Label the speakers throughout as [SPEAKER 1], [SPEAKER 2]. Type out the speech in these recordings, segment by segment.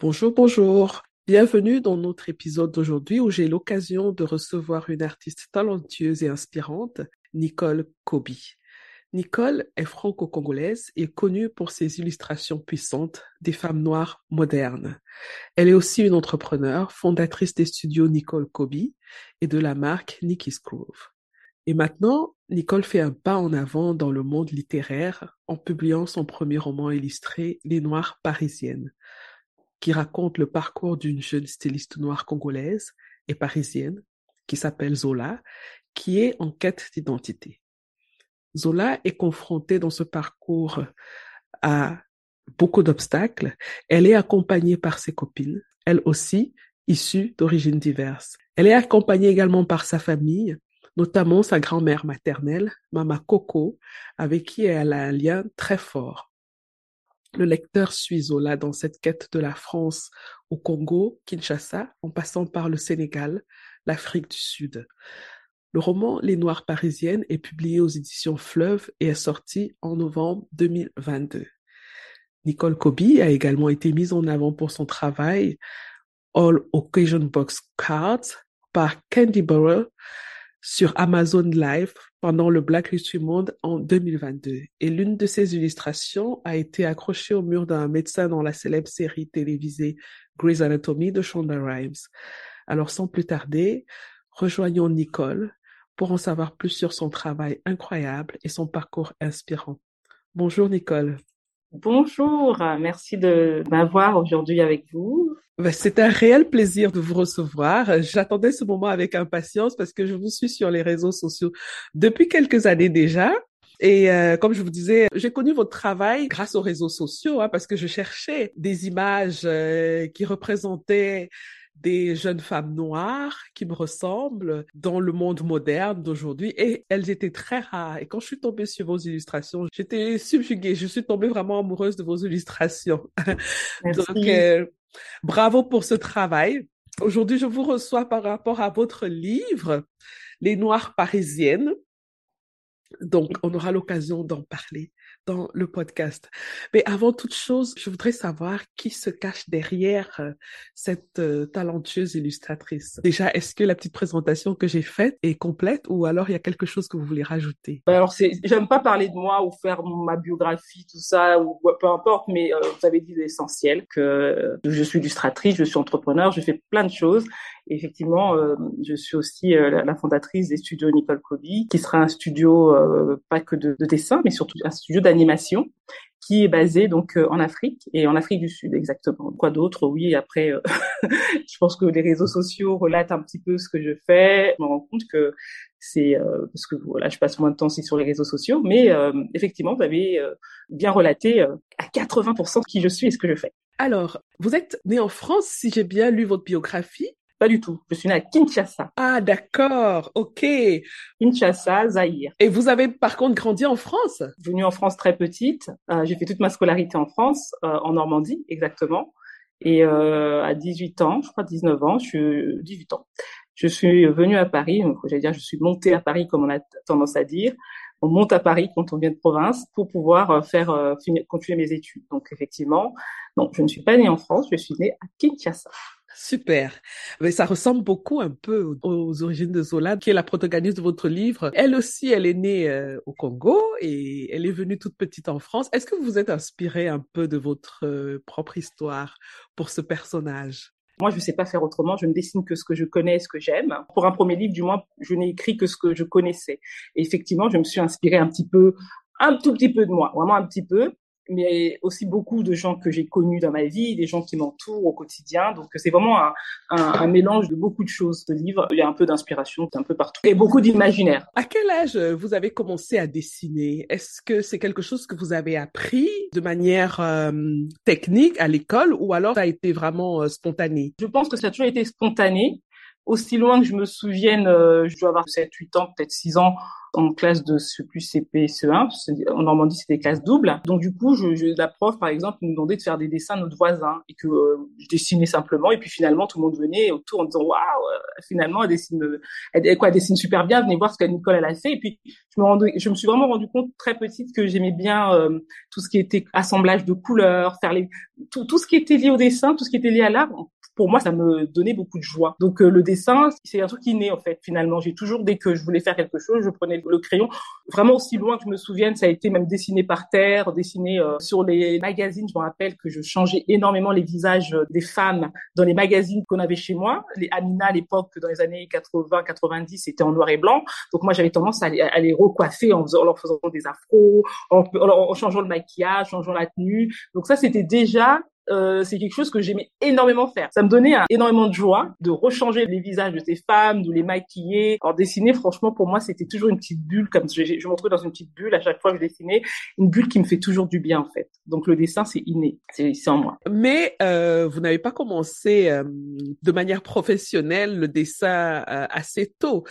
[SPEAKER 1] Bonjour, bonjour. Bienvenue dans notre épisode d'aujourd'hui où j'ai l'occasion de recevoir une artiste talentueuse et inspirante, Nicole Kobi. Nicole est franco-congolaise et connue pour ses illustrations puissantes des femmes noires modernes. Elle est aussi une entrepreneure, fondatrice des studios Nicole Kobe et de la marque Nicky's Grove. Et maintenant, Nicole fait un pas en avant dans le monde littéraire en publiant son premier roman illustré, Les Noires parisiennes, qui raconte le parcours d'une jeune styliste noire congolaise et parisienne qui s'appelle Zola, qui est en quête d'identité. Zola est confrontée dans ce parcours à beaucoup d'obstacles. Elle est accompagnée par ses copines, elles aussi issues d'origines diverses. Elle est accompagnée également par sa famille, notamment sa grand-mère maternelle, Mama Coco, avec qui elle a un lien très fort. Le lecteur suit Zola dans cette quête de la France au Congo, Kinshasa, en passant par le Sénégal, l'Afrique du Sud. Le roman Les Noires parisiennes est publié aux éditions Fleuve et est sorti en novembre 2022. Nicole Kobe a également été mise en avant pour son travail All Occasion Box Cards par Candy Burrow sur Amazon Live pendant le Black History Month en 2022. Et l'une de ses illustrations a été accrochée au mur d'un médecin dans la célèbre série télévisée Grey's Anatomy de Shonda Rhimes. Alors sans plus tarder, rejoignons Nicole pour en savoir plus sur son travail incroyable et son parcours inspirant. Bonjour Nicole.
[SPEAKER 2] Bonjour, merci de m'avoir aujourd'hui avec vous.
[SPEAKER 1] Ben, c'est un réel plaisir de vous recevoir. J'attendais ce moment avec impatience parce que je vous suis sur les réseaux sociaux depuis quelques années déjà. Et euh, comme je vous disais, j'ai connu votre travail grâce aux réseaux sociaux, hein, parce que je cherchais des images euh, qui représentaient des jeunes femmes noires qui me ressemblent dans le monde moderne d'aujourd'hui et elles étaient très rares. Et quand je suis tombée sur vos illustrations, j'étais subjuguée. Je suis tombée vraiment amoureuse de vos illustrations. Donc, euh, bravo pour ce travail. Aujourd'hui, je vous reçois par rapport à votre livre, Les Noires parisiennes. Donc, on aura l'occasion d'en parler dans le podcast. Mais avant toute chose, je voudrais savoir qui se cache derrière euh, cette euh, talentueuse illustratrice. Déjà, est-ce que la petite présentation que j'ai faite est complète ou alors il y a quelque chose que vous voulez rajouter?
[SPEAKER 2] Ben Alors, c'est, j'aime pas parler de moi ou faire ma biographie, tout ça, ou peu importe, mais euh, vous avez dit l'essentiel, que je suis illustratrice, je suis entrepreneur, je fais plein de choses effectivement, euh, je suis aussi euh, la, fondatrice des studios Nicole Kobe, qui sera un studio euh, pas que de, de, dessin, mais surtout un studio d'animation qui est basé donc en Afrique et en Afrique du Sud exactement. Quoi d'autre? Oui, après, je pense que les réseaux sociaux relatent un petit peu ce que je fais. Je me rends compte que c'est parce que voilà, je passe moins de temps aussi sur les réseaux sociaux, mais effectivement, vous avez bien relaté à 80% qui je suis et ce que je fais.
[SPEAKER 1] Alors, vous êtes né en France, si j'ai bien lu votre biographie.
[SPEAKER 2] Pas du tout. Je suis née à Kinshasa.
[SPEAKER 1] Ah, d'accord. OK.
[SPEAKER 2] Kinshasa, Zaïre.
[SPEAKER 1] Et vous avez par contre grandi en France?
[SPEAKER 2] Venue en France très petite. Euh, j'ai fait toute ma scolarité en France, euh, en Normandie exactement. Et euh, à 18 ans, je crois 19 ans, je suis 18 ans. Je suis venue à Paris. Donc, j'allais dire, je suis montée à Paris, comme on a tendance à dire. On monte à Paris quand on vient de province pour pouvoir euh, faire euh, continuer mes études. Donc effectivement, non, je ne suis pas née en France, je suis née à Kinshasa.
[SPEAKER 1] Super. Mais ça ressemble beaucoup un peu aux origines de Zola, qui est la protagoniste de votre livre. Elle aussi, elle est née euh, au Congo et elle est venue toute petite en France. Est-ce que vous vous êtes inspiré un peu de votre euh, propre histoire pour ce personnage?
[SPEAKER 2] Moi, je ne sais pas faire autrement. Je ne dessine que ce que je connais, ce que j'aime. Pour un premier livre, du moins, je n'ai écrit que ce que je connaissais. Et effectivement, je me suis inspirée un petit peu, un tout petit peu de moi, vraiment un petit peu. Mais aussi beaucoup de gens que j'ai connus dans ma vie, des gens qui m'entourent au quotidien. Donc c'est vraiment un, un, un, mélange de beaucoup de choses. Ce livre, il y a un peu d'inspiration un peu partout et beaucoup d'imaginaire.
[SPEAKER 1] À quel âge vous avez commencé à dessiner? Est-ce que c'est quelque chose que vous avez appris de manière euh, technique à l'école ou alors ça a été vraiment euh, spontané?
[SPEAKER 2] Je pense que ça a toujours été spontané. Aussi loin que je me souvienne, euh, je dois avoir 7, 8 ans, peut-être 6 ans, en classe de ce plus CP, CE1. En Normandie, c'était des classes doubles. Donc, du coup, je, je, la prof, par exemple, nous demandait de faire des dessins de notre voisin et que euh, je dessinais simplement. Et puis, finalement, tout le monde venait autour en disant, waouh, euh, finalement, elle dessine, elle, quoi, elle dessine super bien. Venez voir ce que Nicole, elle a fait. Et puis, je me rendais, je me suis vraiment rendu compte très petite que j'aimais bien euh, tout ce qui était assemblage de couleurs, faire les, tout, tout ce qui était lié au dessin, tout ce qui était lié à l'art pour moi, ça me donnait beaucoup de joie. Donc euh, le dessin, c'est un truc qui naît en fait. Finalement, j'ai toujours dès que je voulais faire quelque chose, je prenais le crayon. Vraiment aussi loin que je me souvienne, ça a été même dessiné par terre, dessiné euh, sur les magazines. Je me rappelle que je changeais énormément les visages des femmes dans les magazines qu'on avait chez moi. Les Amina à l'époque, dans les années 80-90, c'était en noir et blanc. Donc moi, j'avais tendance à les, recoiffer en, leur faisant des afros, en, en changeant le maquillage, en changeant la tenue. Donc ça, c'était déjà euh, c'est quelque chose que j'aimais énormément faire. Ça me donnait énormément de joie de rechanger les visages de ces femmes, de les maquiller. Alors dessiner, franchement, pour moi, c'était toujours une petite bulle, comme je, je me retrouvais dans une petite bulle à chaque fois que je dessinais, une bulle qui me fait toujours du bien en fait. Donc le dessin, c'est inné, c'est en moi.
[SPEAKER 1] Mais euh, vous n'avez pas commencé euh, de manière professionnelle le dessin euh, assez tôt.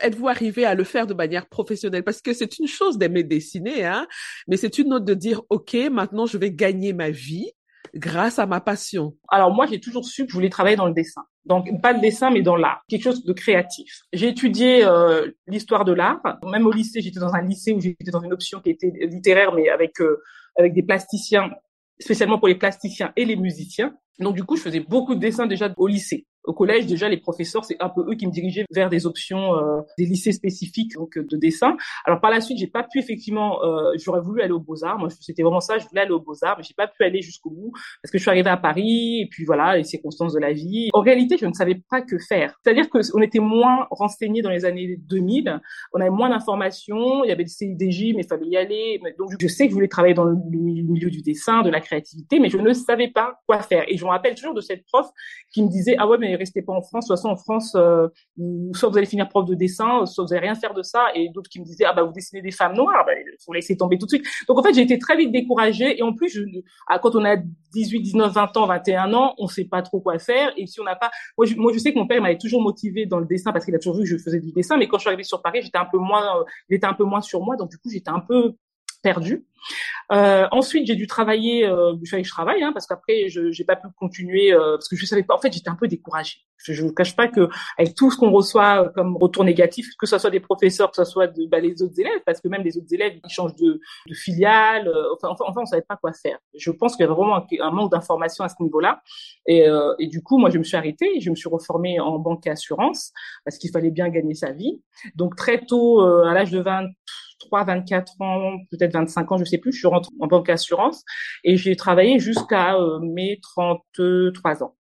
[SPEAKER 1] Êtes-vous arrivé à le faire de manière professionnelle? Parce que c'est une chose d'aimer dessiner, hein, mais c'est une autre de dire, OK, maintenant je vais gagner ma vie grâce à ma passion
[SPEAKER 2] Alors moi, j'ai toujours su que je voulais travailler dans le dessin. Donc pas le dessin, mais dans l'art, quelque chose de créatif. J'ai étudié euh, l'histoire de l'art. Même au lycée, j'étais dans un lycée où j'étais dans une option qui était littéraire, mais avec euh, avec des plasticiens, spécialement pour les plasticiens et les musiciens. Donc du coup, je faisais beaucoup de dessins déjà au lycée. Au collège, déjà, les professeurs, c'est un peu eux qui me dirigeaient vers des options euh, des lycées spécifiques donc de dessin. Alors par la suite, j'ai pas pu effectivement, euh, j'aurais voulu aller aux Beaux Arts. Moi, c'était vraiment ça, je voulais aller aux Beaux Arts, mais j'ai pas pu aller jusqu'au bout parce que je suis arrivée à Paris et puis voilà, les circonstances de la vie. En réalité, je ne savais pas que faire. C'est-à-dire que on était moins renseignés dans les années 2000, on avait moins d'informations, il y avait le CIDJ, mais il fallait y aller. Donc je sais que je voulais travailler dans le milieu du dessin, de la créativité, mais je ne savais pas quoi faire. Et je me rappelle toujours de cette prof qui me disait ah ouais mais restez pas en France. De toute façon, en France, euh, soit vous allez finir prof de dessin, soit vous allez rien faire de ça. Et d'autres qui me disaient, ah bah vous dessinez des femmes noires, bah, faut laisser tomber tout de suite. Donc en fait, j'ai été très vite découragée. Et en plus, je, ah, quand on a 18, 19, 20 ans, 21 ans, on sait pas trop quoi faire. Et si on n'a pas, moi je, moi je sais que mon père m'avait toujours motivé dans le dessin parce qu'il a toujours vu que je faisais du dessin. Mais quand je suis arrivée sur Paris, j'étais un peu moins, euh, il était un peu moins sur moi. Donc du coup, j'étais un peu perdue. Euh, ensuite, j'ai dû travailler. Euh, il fallait que je travaille, hein, parce qu'après, je j'ai pas pu continuer euh, parce que je savais pas. En fait, j'étais un peu découragée. Je ne vous cache pas que avec tout ce qu'on reçoit comme retour négatif, que ce soit des professeurs, que ce soit de, bah, les autres élèves, parce que même les autres élèves, ils changent de, de filiale. Euh, enfin, enfin, on savait pas quoi faire. Je pense qu'il y avait vraiment un, manque d'information à ce niveau-là. Et, euh, et du coup, moi, je me suis arrêtée. Je me suis reformée en banque et assurance parce qu'il fallait bien gagner sa vie. Donc très tôt, à l'âge de 20 23, 24 ans, peut-être 25 ans, je sais plus, je suis rentrée en banque assurance et j'ai travaillé jusqu'à euh, mes 33 ans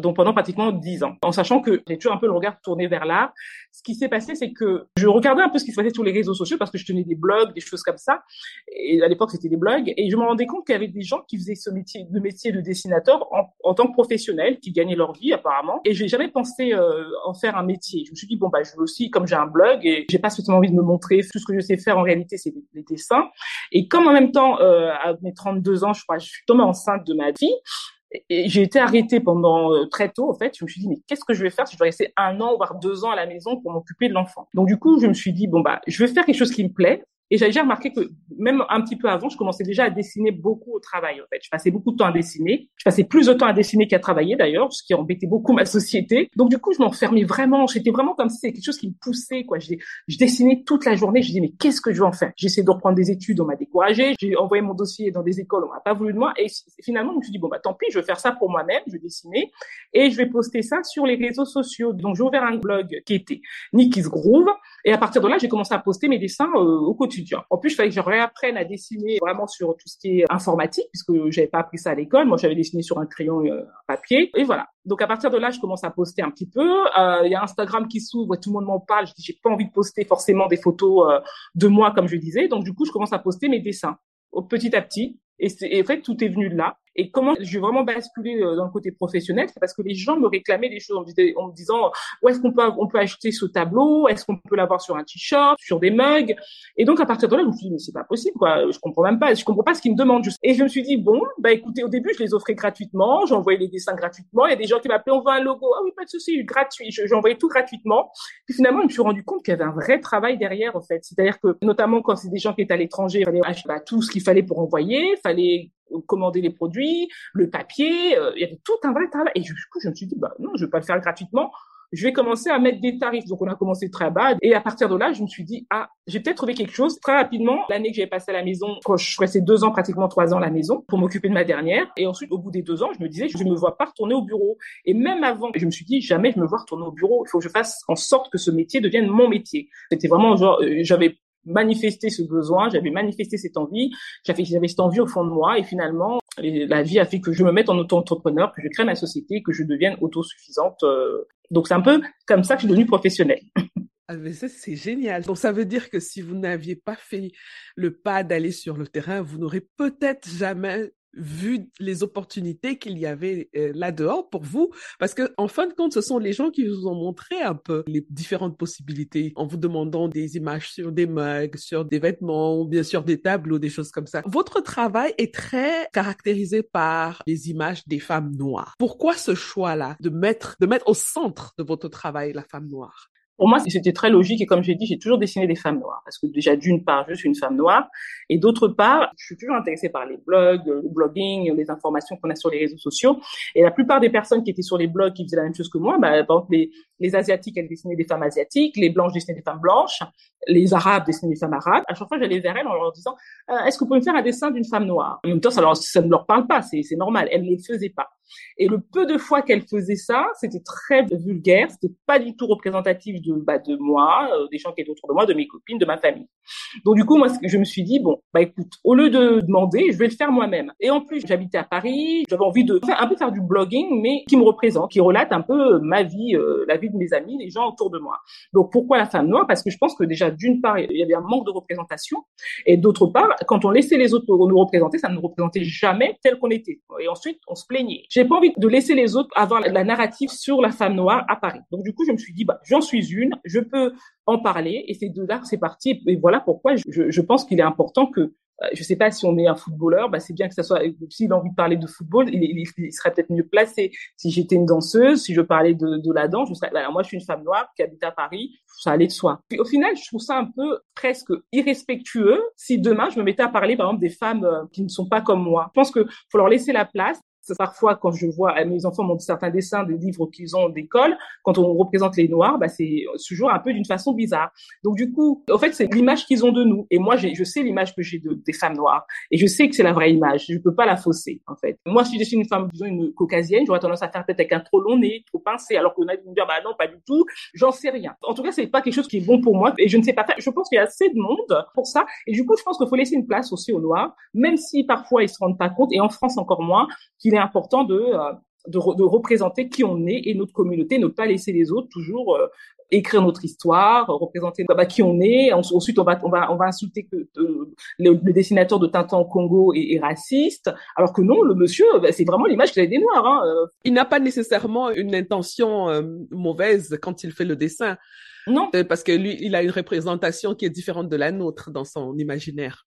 [SPEAKER 2] donc pendant pratiquement dix ans, en sachant que j'ai toujours un peu le regard tourné vers l'art. Ce qui s'est passé, c'est que je regardais un peu ce qui se passait sur les réseaux sociaux parce que je tenais des blogs, des choses comme ça. Et à l'époque, c'était des blogs. Et je me rendais compte qu'il y avait des gens qui faisaient ce métier, le métier de dessinateur en, tant que professionnel, qui gagnaient leur vie apparemment. Et j'ai jamais pensé euh, en faire un métier. Je me suis dit bon bah je veux aussi, comme j'ai un blog et j'ai pas spécialement envie de me montrer. Tout ce que je sais faire en réalité, c'est des, dessins. Et comme en même temps, euh, à mes 32 ans, je crois, je suis tombée enceinte de ma vie et j'ai été arrêtée pendant euh, très tôt, en fait. Je me suis dit, mais qu'est-ce que je vais faire si je dois rester un an, voire deux ans à la maison pour m'occuper de l'enfant? Donc, du coup, je me suis dit, bon, bah, je vais faire quelque chose qui me plaît. Et j'avais déjà remarqué que même un petit peu avant, je commençais déjà à dessiner beaucoup au travail. En fait, je passais beaucoup de temps à dessiner. Je passais plus de temps à dessiner qu'à travailler d'ailleurs, ce qui embêtait beaucoup ma société. Donc du coup, je m'enfermais vraiment. J'étais vraiment comme si c'était quelque chose qui me poussait. Quoi, je, dessinais toute la journée. Je disais mais qu'est-ce que je vais en faire? J'essaie de reprendre des études, on m'a découragé. J'ai envoyé mon dossier dans des écoles, on m'a pas voulu de moi. Et finalement, je me suis dit bon bah tant pis, je vais faire ça pour moi-même. Je vais dessiner et je vais poster ça sur les réseaux sociaux. Donc j'ai ouvert un blog qui était Nikki's Groove. Et à partir de là, j'ai commencé à poster mes dessins euh, au quotidien. En plus, il fallait que je réapprenne à dessiner vraiment sur tout ce qui est informatique, puisque j'avais pas appris ça à l'école. Moi, j'avais dessiné sur un crayon, euh, un papier. Et voilà. Donc à partir de là, je commence à poster un petit peu. Euh, il y a Instagram qui s'ouvre, tout le monde m'en parle. Je dis, j'ai pas envie de poster forcément des photos de moi, comme je disais. Donc du coup, je commence à poster mes dessins, petit à petit. Et, et en fait, tout est venu de là. Et comment j'ai vraiment basculé euh, dans le côté professionnel, c'est parce que les gens me réclamaient des choses en me disant où est-ce qu'on peut on peut acheter ce tableau, est-ce qu'on peut l'avoir sur un t-shirt, sur des mugs? Et donc à partir de là, je me suis dit mais c'est pas possible quoi, je comprends même pas, je comprends pas ce qu'ils me demandent. Et je me suis dit bon, bah écoutez, au début je les offrais gratuitement, j'envoyais les dessins gratuitement. Il y a des gens qui m'appelaient on veut un logo, ah oui pas de souci, gratuit. J'envoyais tout gratuitement. Puis finalement je me suis rendu compte qu'il y avait un vrai travail derrière en fait. C'est-à-dire que notamment quand c'est des gens qui étaient à l'étranger, il fallait acheter bah, tout ce qu'il fallait pour envoyer, fallait commander les produits, le papier, euh, il y avait tout un vrai travail. Et du coup, je me suis dit, bah non, je vais pas le faire gratuitement. Je vais commencer à mettre des tarifs. Donc, on a commencé très bas. Et à partir de là, je me suis dit, ah, j'ai peut-être trouvé quelque chose. Très rapidement, l'année que j'ai passé à la maison, quand je restais deux ans, pratiquement trois ans à la maison pour m'occuper de ma dernière. Et ensuite, au bout des deux ans, je me disais, je me vois pas retourner au bureau. Et même avant, je me suis dit, jamais je me vois retourner au bureau. Il faut que je fasse en sorte que ce métier devienne mon métier. C'était vraiment genre, euh, j'avais manifesté ce besoin, j'avais manifesté cette envie, j'avais, cette envie au fond de moi et finalement la vie a fait que je me mette en auto-entrepreneur, que je crée ma société, que je devienne autosuffisante. Euh. Donc c'est un peu comme ça que je suis devenue professionnelle.
[SPEAKER 1] Ah, mais ça, c'est génial. Donc, ça veut dire que si vous n'aviez pas fait le pas d'aller sur le terrain, vous n'aurez peut-être jamais vu les opportunités qu'il y avait euh, là-dehors pour vous, parce que en fin de compte, ce sont les gens qui vous ont montré un peu les différentes possibilités en vous demandant des images sur des mugs, sur des vêtements, bien sûr des tableaux, des choses comme ça. Votre travail est très caractérisé par les images des femmes noires. Pourquoi ce choix-là de mettre de mettre au centre de votre travail la femme noire?
[SPEAKER 2] Pour moi, c'était très logique et comme j'ai dit, j'ai toujours dessiné des femmes noires parce que déjà d'une part, je suis une femme noire et d'autre part, je suis toujours intéressée par les blogs, le blogging, les informations qu'on a sur les réseaux sociaux. Et la plupart des personnes qui étaient sur les blogs qui faisaient la même chose que moi, bah, exemple, les, les asiatiques, elles dessinaient des femmes asiatiques, les blanches dessinaient des femmes blanches, les arabes dessinaient des femmes arabes. À chaque fois, j'allais vers elles en leur disant euh, Est-ce que vous pouvez me faire un dessin d'une femme noire? En même temps, ça, leur, ça ne leur parle pas, c'est normal. Elles ne le faisaient pas. Et le peu de fois qu'elle faisait ça, c'était très vulgaire, c'était pas du tout représentatif de bah, de moi, euh, des gens qui étaient autour de moi, de mes copines, de ma famille. Donc du coup, moi, je me suis dit bon, bah écoute, au lieu de demander, je vais le faire moi-même. Et en plus, j'habitais à Paris, j'avais envie de faire un peu faire du blogging, mais qui me représente, qui relate un peu ma vie, euh, la vie de mes amis, les gens autour de moi. Donc pourquoi la femme noire? Parce que je pense que déjà d'une part, il y avait un manque de représentation, et d'autre part, quand on laissait les autres nous représenter, ça ne nous représentait jamais tel qu'on était. Et ensuite, on se plaignait pas envie de laisser les autres avoir la narrative sur la femme noire à Paris. Donc du coup, je me suis dit, bah, j'en suis une, je peux en parler, et c'est de là que c'est parti. Et voilà pourquoi je, pense qu'il est important que euh, je sais pas si on est un footballeur, bah c'est bien que ça soit. S'il a envie de parler de football, il, serait peut-être mieux placé. Si j'étais une danseuse, si je parlais de, la danse, je serais. Bah, moi, je suis une femme noire qui habite à Paris. Ça allait de soi. Au final, je trouve ça un peu presque irrespectueux si demain je me mettais à parler, par exemple, des femmes euh, qui ne sont pas comme moi. Je pense que faut leur laisser la place Parfois, quand je vois mes enfants montrent certains dessins des livres qu'ils ont d'école, quand on représente les Noirs, bah, c'est toujours un peu d'une façon bizarre. Donc du coup, en fait, c'est l'image qu'ils ont de nous. Et moi, je sais l'image que j'ai de, des femmes noires. Et je sais que c'est la vraie image. Je peux pas la fausser, en fait. Moi, si je suis une femme, disons, une caucasienne, j'aurais tendance à faire peut-être avec un trop long nez, trop pincé, alors qu'on a dire, bah non, pas du tout. J'en sais rien. En tout cas, c'est pas quelque chose qui est bon pour moi. Et je ne sais pas faire. Je pense qu'il y a assez de monde pour ça. Et du coup, je pense qu'il faut laisser une place aussi aux Noirs, même si parfois ils se rendent pas compte, et en France encore moins, qu'il est important de, euh, de, de, représenter qui on est et notre communauté, ne pas laisser les autres toujours euh, écrire notre histoire, représenter bah, qui on est. Ensuite, on va, on va, on va insulter que euh, le, dessinateur de Tintin au Congo est, est raciste, alors que non, le monsieur, bah, c'est vraiment l'image qu'il a des Noirs. Hein.
[SPEAKER 1] Il n'a pas nécessairement une intention mauvaise quand il fait le dessin.
[SPEAKER 2] Non.
[SPEAKER 1] Parce que lui, il a une représentation qui est différente de la nôtre dans son imaginaire.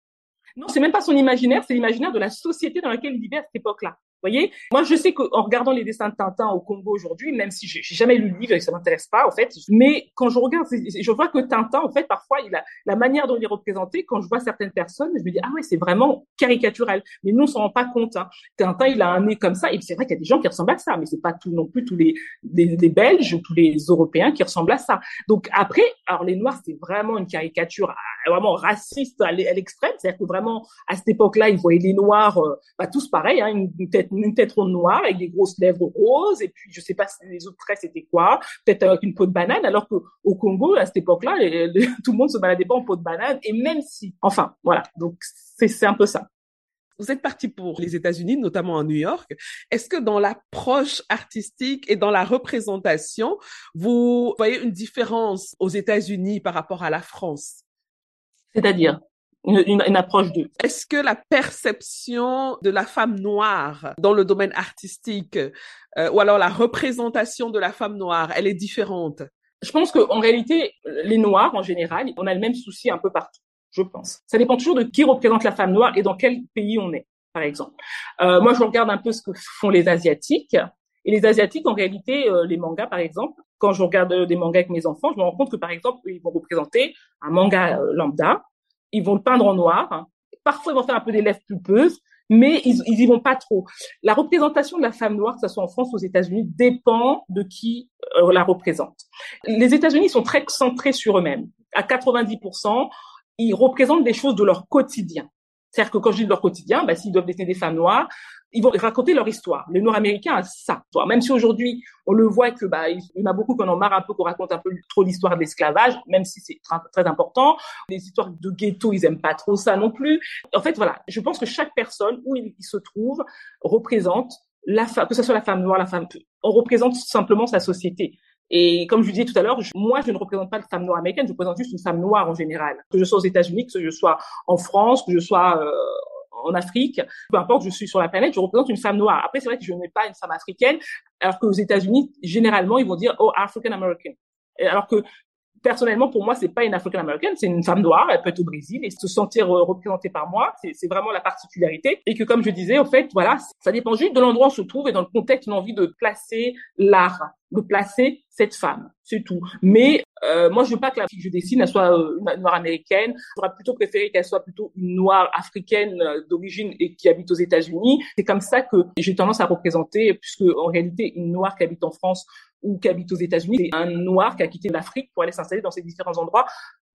[SPEAKER 2] Non, c'est même pas son imaginaire, c'est l'imaginaire de la société dans laquelle il vivait à cette époque-là voyez? Moi, je sais qu'en regardant les dessins de Tintin au Congo aujourd'hui, même si j'ai jamais lu le livre et ça m'intéresse pas, en fait, mais quand je regarde, je vois que Tintin, en fait, parfois, il a la manière dont il est représenté. Quand je vois certaines personnes, je me dis ah ouais, c'est vraiment caricatural. Mais nous, on s'en rend pas compte. Hein. Tintin, il a un nez comme ça, et c'est vrai qu'il y a des gens qui ressemblent à ça, mais c'est pas tout non plus tous les, les, Belges ou tous les Européens qui ressemblent à ça. Donc après, alors les Noirs, c'est vraiment une caricature ah, vraiment raciste à l'extrême, c'est-à-dire que vraiment à cette époque-là, ils voyaient les Noirs, euh, bah, tous pareils, hein, une tête une tête ronde noire avec des grosses lèvres roses et puis je sais pas si les autres traits c'était quoi, peut-être avec une peau de banane alors que au Congo à cette époque-là tout le monde se baladait pas en peau de banane et même si enfin voilà donc c'est c'est un peu ça.
[SPEAKER 1] Vous êtes parti pour les États-Unis, notamment à New York. Est-ce que dans l'approche artistique et dans la représentation, vous voyez une différence aux États-Unis par rapport à la France?
[SPEAKER 2] C'est-à-dire? Une, une, approche.
[SPEAKER 1] Est-ce que la perception de la femme noire dans le domaine artistique, euh, ou alors la représentation de la femme noire, elle est différente?
[SPEAKER 2] Je pense qu'en réalité, les Noirs, en général, on a le même souci un peu partout, je pense. Ça dépend toujours de qui représente la femme noire et dans quel pays on est, par exemple. Euh, moi, je regarde un peu ce que font les Asiatiques. Et les Asiatiques, en réalité, euh, les mangas, par exemple, quand je regarde des mangas avec mes enfants, je me rends compte que, par exemple, ils vont représenter un manga euh, lambda, ils vont le peindre en noir. Parfois, ils vont faire un peu des lèvres pulpeuses, mais ils, ils y vont pas trop. La représentation de la femme noire, que ce soit en France ou aux États-Unis, dépend de qui euh, la représente. Les États-Unis sont très centrés sur eux-mêmes. À 90%, ils représentent des choses de leur quotidien. C'est-à-dire que quand je dis de leur quotidien, bah, s'ils doivent dessiner des femmes noires, ils vont raconter leur histoire. Les Nord-Américains a ça. Même si aujourd'hui on le voit que bah il y en a beaucoup qui en marre un peu qu'on raconte un peu trop l'histoire de l'esclavage, même si c'est très, important. Les histoires de ghetto, ils aiment pas trop ça non plus. En fait, voilà, je pense que chaque personne où il, se trouve représente la femme, que ce soit la femme noire, la femme, on représente simplement sa société. Et comme je disais tout à l'heure, moi, je ne représente pas la femme noire américaine, je représente juste une femme noire en général. Que je sois aux États-Unis, que je sois en France, que je sois euh, en Afrique, peu importe, je suis sur la planète, je représente une femme noire. Après, c'est vrai que je n'ai pas une femme africaine, alors qu'aux États-Unis, généralement, ils vont dire oh African American. Alors que personnellement, pour moi, c'est pas une African American, c'est une femme noire. Elle peut être au Brésil et se sentir euh, représentée par moi, c'est vraiment la particularité. Et que, comme je disais, en fait, voilà, ça dépend juste de l'endroit où on se trouve et dans le contexte, on a envie de placer l'art, de placer cette femme, c'est tout. Mais euh, moi, je veux pas que la fille que je dessine, soit euh, une noire américaine. J'aurais plutôt préféré qu'elle soit plutôt une noire africaine euh, d'origine et qui habite aux États-Unis. C'est comme ça que j'ai tendance à représenter, puisque en réalité, une noire qui habite en France ou qui habite aux États-Unis, c'est un noir qui a quitté l'Afrique pour aller s'installer dans ces différents endroits,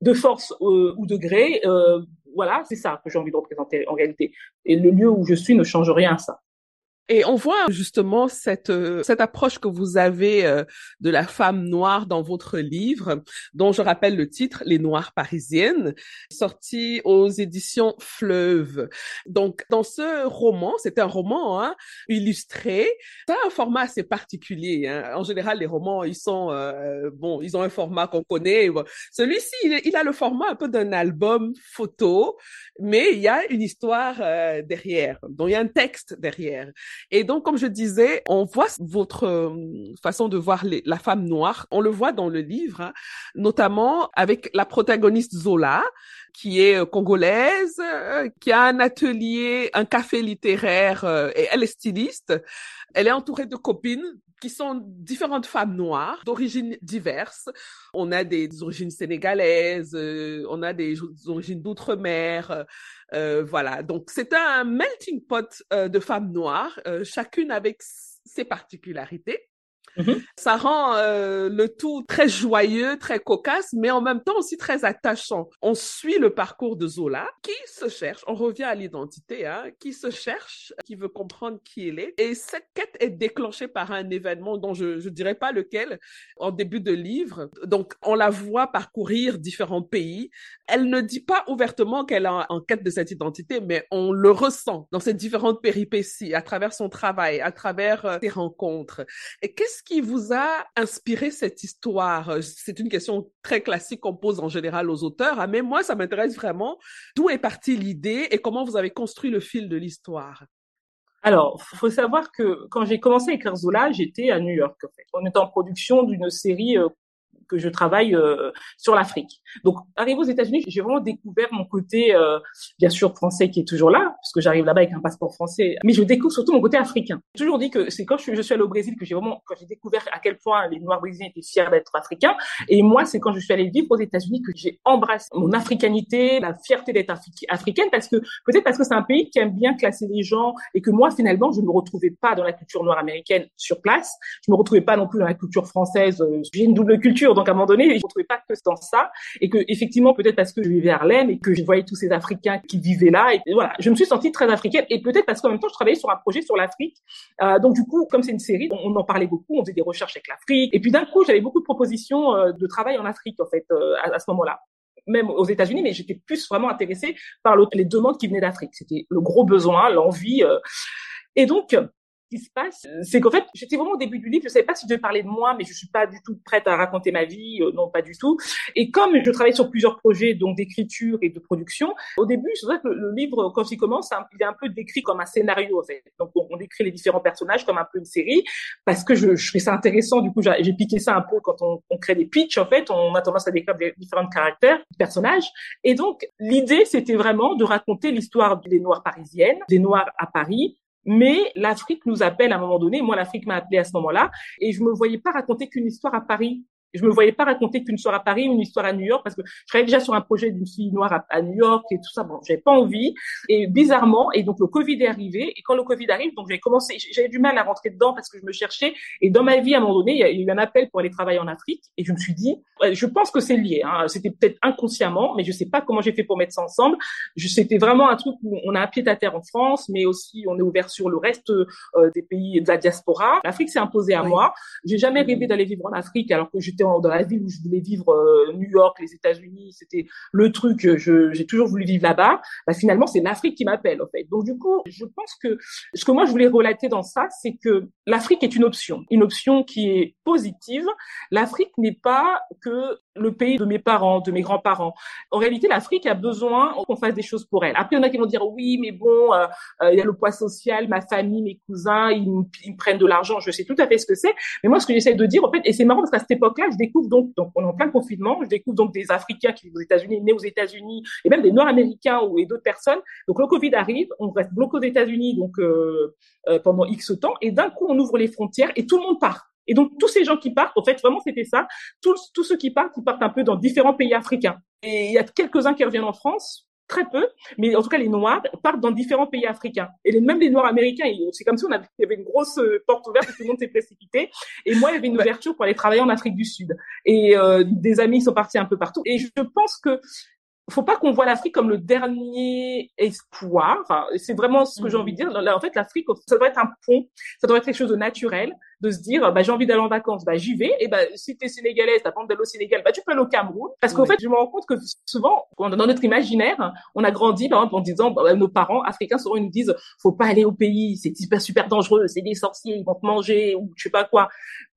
[SPEAKER 2] de force ou de gré. voilà, c'est ça que j'ai envie de représenter en réalité. Et le lieu où je suis ne change rien à ça.
[SPEAKER 1] Et on voit justement cette euh, cette approche que vous avez euh, de la femme noire dans votre livre, dont je rappelle le titre Les Noires parisiennes, sorti aux éditions Fleuve. Donc dans ce roman, c'est un roman hein, illustré. C'est un format assez particulier. Hein. En général, les romans ils sont euh, bon, ils ont un format qu'on connaît. Celui-ci, il, il, a le format un peu d'un album photo, mais il y a une histoire derrière. Donc il y a un texte derrière. Et donc, comme je disais, on voit votre euh, façon de voir la femme noire. On le voit dans le livre, hein, notamment avec la protagoniste Zola, qui est euh, congolaise, euh, qui a un atelier, un café littéraire, et elle est styliste. Elle est entourée de copines qui sont différentes femmes noires d'origines diverses. On a des, origines sénégalaises, on a des, origines d'outre-mer, euh, voilà, donc c'est un melting pot euh, de femmes noires, euh, chacune avec ses particularités. Mm-hmm. Ça rend euh, le tout très joyeux, très cocasse, mais en même temps aussi très attachant. On suit le parcours de Zola, qui se cherche, on revient à l'identité, hein, qui se cherche, qui veut comprendre qui elle est. Et cette quête est déclenchée par un événement dont je ne dirais pas lequel, en début de livre. Donc, on la voit parcourir différents pays. Elle ne dit pas ouvertement qu'elle est en quête de cette identité, mais on le ressent dans ces différentes péripéties, à travers son travail, à travers euh, ses rencontres. Et qu'est-ce qu'est-ce qui vous a inspiré cette histoire? C'est une question très classique qu'on pose en général aux auteurs, hein, mais moi, ça m'intéresse vraiment. D'où est partie l'idée et comment vous avez construit le fil de l'histoire?
[SPEAKER 2] Alors, faut savoir que quand j'ai commencé à écrire Zola, j'étais à New York. En. On était en production d'une série euh, que je travaille euh, sur l'Afrique. Donc, arrivé aux États-Unis, j'ai vraiment découvert mon côté, euh, bien sûr, français qui est toujours là, puisque j'arrive là-bas avec un passeport français, mais je découvre surtout mon côté africain. J'ai toujours dit que c'est quand je suis, allée au Brésil que j'ai vraiment, quand j'ai découvert à quel point les Noirs brésiliens étaient fiers d'être africains. Et moi, c'est quand je suis allée vivre aux États-Unis que j'ai embrassé mon africanité, la fierté d'être africaine, parce que peut-être parce que c'est un pays qui aime bien classer les gens et que moi, finalement, je ne me retrouvais pas dans la culture noire américaine sur place. Je me retrouvais pas non plus dans la culture française. Euh, j'ai une double culture, donc à un moment donné, je ne retrouvais pas que dans ça, et que effectivement, peut-être parce que je vivais à Harlem et que je voyais tous ces Africains qui vivaient là, et voilà, je me suis sentie très africaine, et peut-être parce qu'en même temps, je travaillais sur un projet sur l'Afrique. Euh, donc du coup, comme c'est une série, on, en parlait beaucoup, on faisait des recherches avec l'Afrique, et puis d'un coup, j'avais beaucoup de propositions euh, de travail en Afrique en fait euh, à, ce moment-là même aux États-Unis, mais j'étais plus vraiment intéressée par les demandes qui venaient d'Afrique. C'était le gros besoin, l'envie. Euh. Et donc, qui se passe, c'est qu'en fait, j'étais vraiment au début du livre, je savais pas si je devais parler de moi, mais je suis pas du tout prête à raconter ma vie, euh, non, pas du tout. Et comme je travaille sur plusieurs projets, donc d'écriture et de production, au début, c'est vrai que le, livre, quand il commence, il est un peu décrit comme un scénario, en fait. Donc, on, décrit les différents personnages comme un peu une série, parce que je, je trouvais ça intéressant. Du coup, j'ai piqué ça un peu quand on, on crée des pitchs, en fait, on a tendance à décrire des différents caractères, personnages. Et donc, l'idée, c'était vraiment de raconter l'histoire des Noirs parisiennes, des Noirs à Paris, mais l'Afrique nous appelle à un moment donné. Moi, l'Afrique m'a appelé à ce moment-là, et je me voyais pas raconter qu'une histoire à Paris je me voyais pas raconter qu'une histoire à Paris ou une histoire à New York parce que je travaillais déjà sur un projet d'une fille noire à, New York et tout ça. Bon, j'avais pas envie. Et bizarrement, et donc le Covid est arrivé. Et quand le Covid arrive, donc j'ai commencé, j'avais du mal à rentrer dedans parce que je me cherchais. Et dans ma vie, à un moment donné, il y a eu un appel pour aller travailler en Afrique. Et je me suis dit, je pense que c'est lié. Hein. C'était peut-être inconsciemment, mais je sais pas comment j'ai fait pour mettre ça ensemble. C'était vraiment un truc où on a un pied à terre en France, mais aussi on est ouvert sur le reste euh, des pays de la diaspora. L'Afrique s'est imposée à moi. J'ai jamais rêvé d'aller vivre en Afrique alors que j'étais dans la ville où je voulais vivre, euh, New York, les États-Unis, c'était le truc. j'ai toujours voulu vivre là-bas. Bah, finalement, c'est l'Afrique qui m'appelle en fait. Donc du coup, je pense que ce que moi je voulais relater dans ça, c'est que l'Afrique est une option, une option qui est positive. L'Afrique n'est pas que le pays de mes parents, de mes grands-parents. En réalité, l'Afrique a besoin qu'on fasse des choses pour elle. Après, il y en a qui vont dire oui, mais bon, euh, euh, il y a le poids social, ma famille, mes cousins, ils, ils me prennent de l'argent. Je sais tout à fait ce que c'est. Mais moi, ce que j'essaie de dire, en fait, et c'est marrant parce qu'à cette époque-là, je découvre donc, donc on est en plein confinement, je découvre donc des Africains qui vivent aux États-Unis, nés aux États-Unis, et même des Nord-Américains ou et d'autres personnes. Donc le Covid arrive, on reste bloqué aux États-Unis donc euh, pendant X temps, et d'un coup, on ouvre les frontières et tout le monde part. Et donc, tous ces gens qui partent, en fait, vraiment, c'était ça. Tous, tous ceux qui partent, ils partent un peu dans différents pays africains. Et il y a quelques-uns qui reviennent en France, très peu, mais en tout cas, les Noirs partent dans différents pays africains. Et les, même les Noirs américains, c'est comme si on avait, il y avait une grosse euh, porte ouverte et tout le monde s'est précipité. Et moi, il y avait une ouverture pour aller travailler en Afrique du Sud. Et euh, des amis sont partis un peu partout. Et je pense que faut pas qu'on voit l'Afrique comme le dernier espoir. C'est vraiment ce que j'ai envie de dire. en fait, l'Afrique, ça doit être un pont, ça doit être quelque chose de naturel de se dire bah j'ai envie d'aller en vacances. Bah j'y vais. Et bah si t'es sénégalaise t'as pas envie d'aller au Sénégal bah tu peux aller au Cameroun. Parce qu'en fait je me rends compte que souvent dans notre imaginaire on a grandi par exemple en disant bah, nos parents africains souvent ils nous disent faut pas aller au pays c'est super super dangereux c'est des sorciers ils vont te manger ou je sais pas quoi.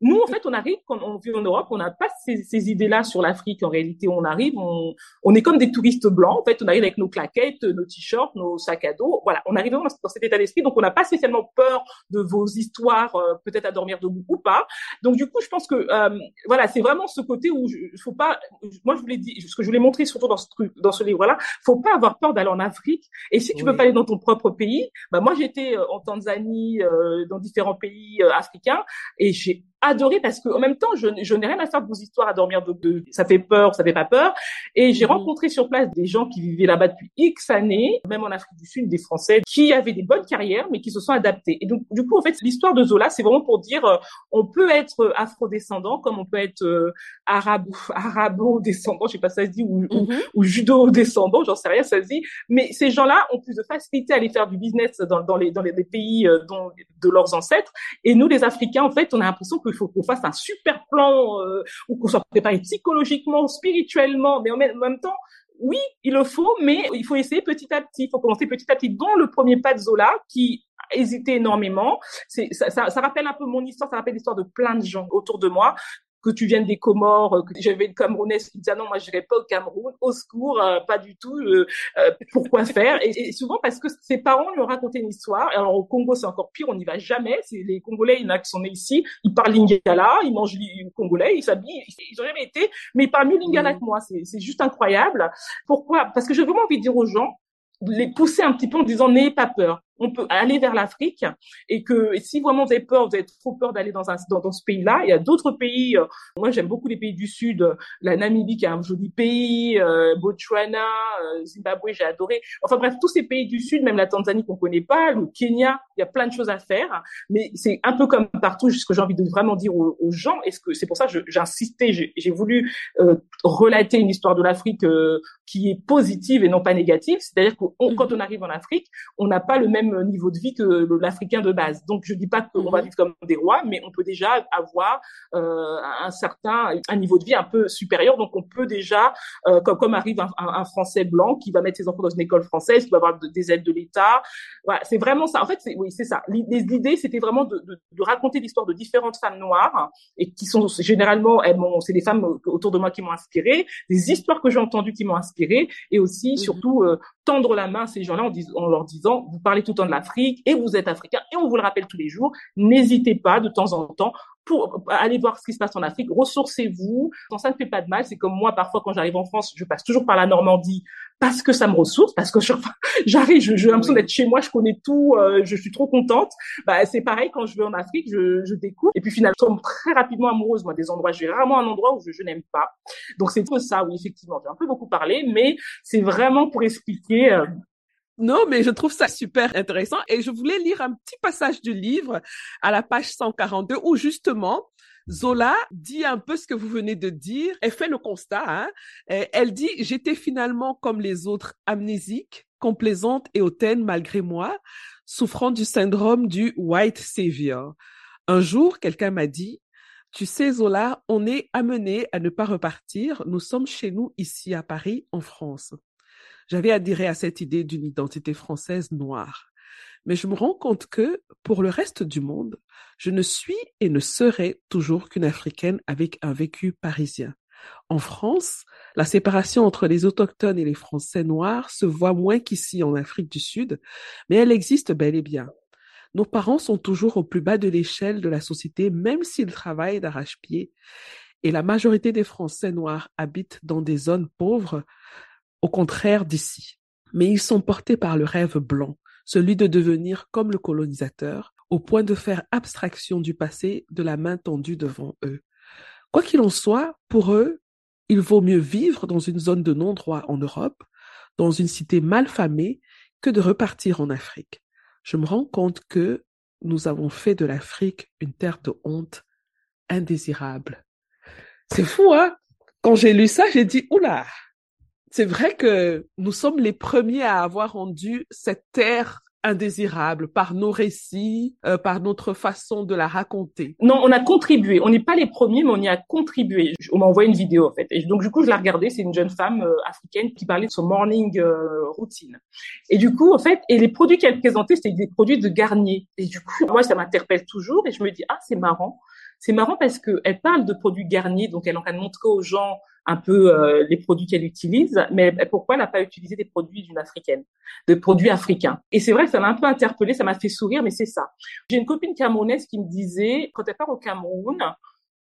[SPEAKER 2] Nous en fait on arrive quand on vit en Europe on n'a pas ces, ces idées là sur l'Afrique en réalité. On arrive on, on est comme des touristes blancs. En fait on arrive avec nos claquettes nos t-shirts nos sacs à dos. Voilà on arrive dans, dans cet état d'esprit. Donc on n'a pas spécialement peur de vos histoires euh, peut-être à dormir ou pas. Donc du coup, je pense que euh, voilà, c'est vraiment ce côté où il faut pas. Moi, je voulais dire ce que je voulais montrer surtout dans ce truc, dans ce livre-là, faut pas avoir peur d'aller en Afrique. Et si tu veux pas aller dans ton propre pays, bah moi j'étais euh, en Tanzanie, euh, dans différents pays africains, et j'ai adoré parce que en même temps, je, je n'ai rien à faire de vos histoires à dormir de, de, ça fait peur, ça fait pas peur. Et j'ai mhm. rencontré sur place des gens qui vivaient là-bas depuis X années, même en Afrique du Sud, des Français qui avaient des bonnes carrières mais qui se sont adaptés. Et donc du coup, en fait, l'histoire de Zola, c'est vraiment pour dire, euh, on peut être afro-descendant comme on peut être euh, arabo, arabo-descendant, je sais pas ça se dit, ou, ou, mhm. ou judo-descendant, j'en sais rien, ça se dit. Mais ces gens-là ont plus de facilité à aller faire du business dans, dans les dans les, pays euh, dont, de leurs ancêtres. Et nous, les Africains, en fait, on a l'impression que il faut qu'on fasse un super plan euh, ou qu'on soit préparé psychologiquement, spirituellement, mais en même, temps, oui, il le faut, mais il faut essayer petit à petit. Il faut commencer petit à petit. Dont le premier pas de Zola, qui hésitait énormément. Ça, rappelle un peu mon histoire, ça rappelle l'histoire de plein de gens autour de moi que tu viennes des Comores, que j'avais une Camerounaise qui disait ah non moi je n'irai pas au Cameroun, au secours, euh, pas du tout, euh, euh, pourquoi faire et, souvent parce que ses parents lui ont raconté une histoire. Alors au Congo c'est encore pire, on n'y va jamais. C'est les Congolais, il y en a qui sont nés ici, ils parlent lingala, ils mangent du congolais, ils s'habillent, ils ont jamais été, mais ils parlent mieux lingala que moi. C'est juste incroyable. Pourquoi? Parce que j'ai vraiment envie de dire aux gens les pousser un petit peu en disant n'ayez pas peur on peut aller vers l'Afrique et que si vraiment vous avez peur, vous avez trop peur d'aller dans, un, dans, ce pays-là, il y a d'autres pays. Euh, moi, j'aime beaucoup les pays du Sud. La Namibie, qui est un joli pays, euh, Botswana, euh, Zimbabwe, j'ai adoré. Enfin bref, tous ces pays du Sud, même la Tanzanie qu'on connaît pas, le Kenya, il y a plein de choses à faire. Mais c'est un peu comme partout, ce que j'ai envie de vraiment dire aux, gens. Que c'est pour ça que j'ai insisté, j'ai voulu relater une histoire de l'Afrique qui est positive et non pas négative. C'est-à-dire que quand on arrive en Afrique, on n'a pas le même même niveau de vie que l'Africain de base. Donc, je dis pas qu'on va mhm. vivre comme des rois, mais on peut déjà avoir euh, un certain un niveau de vie un peu supérieur. Donc, on peut déjà, euh, comme, comme arrive un, un, Français blanc qui va mettre ses enfants dans une école française, qui va avoir des aides de l'État. Voilà, c'est vraiment ça. En fait, oui, c'est ça. L'idée, c'était vraiment de, de, de raconter l'histoire de différentes femmes noires et qui sont généralement, c'est des femmes autour de moi qui m'ont inspiré, des histoires que j'ai entendues qui m'ont inspiré, et aussi mhm. surtout euh, tendre la main à ces gens-là en, en, leur disant, vous parlez tout de l'Afrique et vous êtes africain et on vous le rappelle tous les jours. N'hésitez pas de temps en temps pour aller voir ce qui se passe en Afrique, ressourcez-vous. Ça ne fait pas de mal. C'est comme moi, parfois, quand j'arrive en France, je passe toujours par la Normandie parce que ça me ressource, parce que j'arrive, j'ai l'impression d'être chez moi, je connais tout, euh, je suis trop contente. Bah, c'est pareil quand je vais en Afrique, je, je découvre. Et puis finalement, je tombe très rapidement amoureuse, moi, des endroits. J'ai rarement un endroit où je, je n'aime pas. Donc c'est tout ça, oui, effectivement. J'ai un peu beaucoup parlé, mais c'est vraiment pour expliquer euh,
[SPEAKER 1] non, mais je trouve ça super intéressant et je voulais lire un petit passage du livre à la page 142 où justement Zola dit un peu ce que vous venez de dire. Elle fait le constat. Hein. Elle dit j'étais finalement comme les autres amnésique, complaisante et hautaine malgré moi, souffrant du syndrome du white savior. Un jour, quelqu'un m'a dit tu sais, Zola, on est amené à ne pas repartir. Nous sommes chez nous ici à Paris, en France. J'avais adhéré à cette idée d'une identité française noire. Mais je me rends compte que, pour le reste du monde, je ne suis et ne serai toujours qu'une Africaine avec un vécu parisien. En France, la séparation entre les autochtones et les Français noirs se voit moins qu'ici en Afrique du Sud, mais elle existe bel et bien. Nos parents sont toujours au plus bas de l'échelle de la société, même s'ils travaillent d'arrache-pied. Et la majorité des Français noirs habitent dans des zones pauvres, au contraire d'ici. Mais ils sont portés par le rêve blanc, celui de devenir comme le colonisateur, au point de faire abstraction du passé de la main tendue devant eux. Quoi qu'il en soit, pour eux, il vaut mieux vivre dans une zone de non-droit en Europe, dans une cité mal famée, que de repartir en Afrique. Je me rends compte que nous avons fait de l'Afrique une terre de honte indésirable. C'est fou, hein? Quand j'ai lu ça, j'ai dit, oula, c'est vrai que nous sommes les premiers à avoir rendu cette terre indésirable par nos récits, euh, par notre façon de la raconter.
[SPEAKER 2] Non, on a contribué. On n'est pas les premiers, mais on y a contribué. On m'a envoyé une vidéo en fait. Et donc du coup, je l'ai regardée. C'est une jeune femme euh, africaine qui parlait de son morning euh, routine. Et du coup, en fait, et les produits qu'elle présentait, c'était des produits de Garnier. Et du coup, moi, ça m'interpelle toujours. Et je me dis ah, c'est marrant. C'est marrant parce que elle parle de produits Garnier, donc elle est en train de montrer aux gens un peu euh, les produits qu'elle utilise, mais pourquoi elle n'a pas utilisé des produits d'une africaine, des produits africains Et c'est vrai ça m'a un peu interpellée, ça m'a fait sourire, mais c'est ça. J'ai une copine camerounaise qui me disait, quand elle part au Cameroun,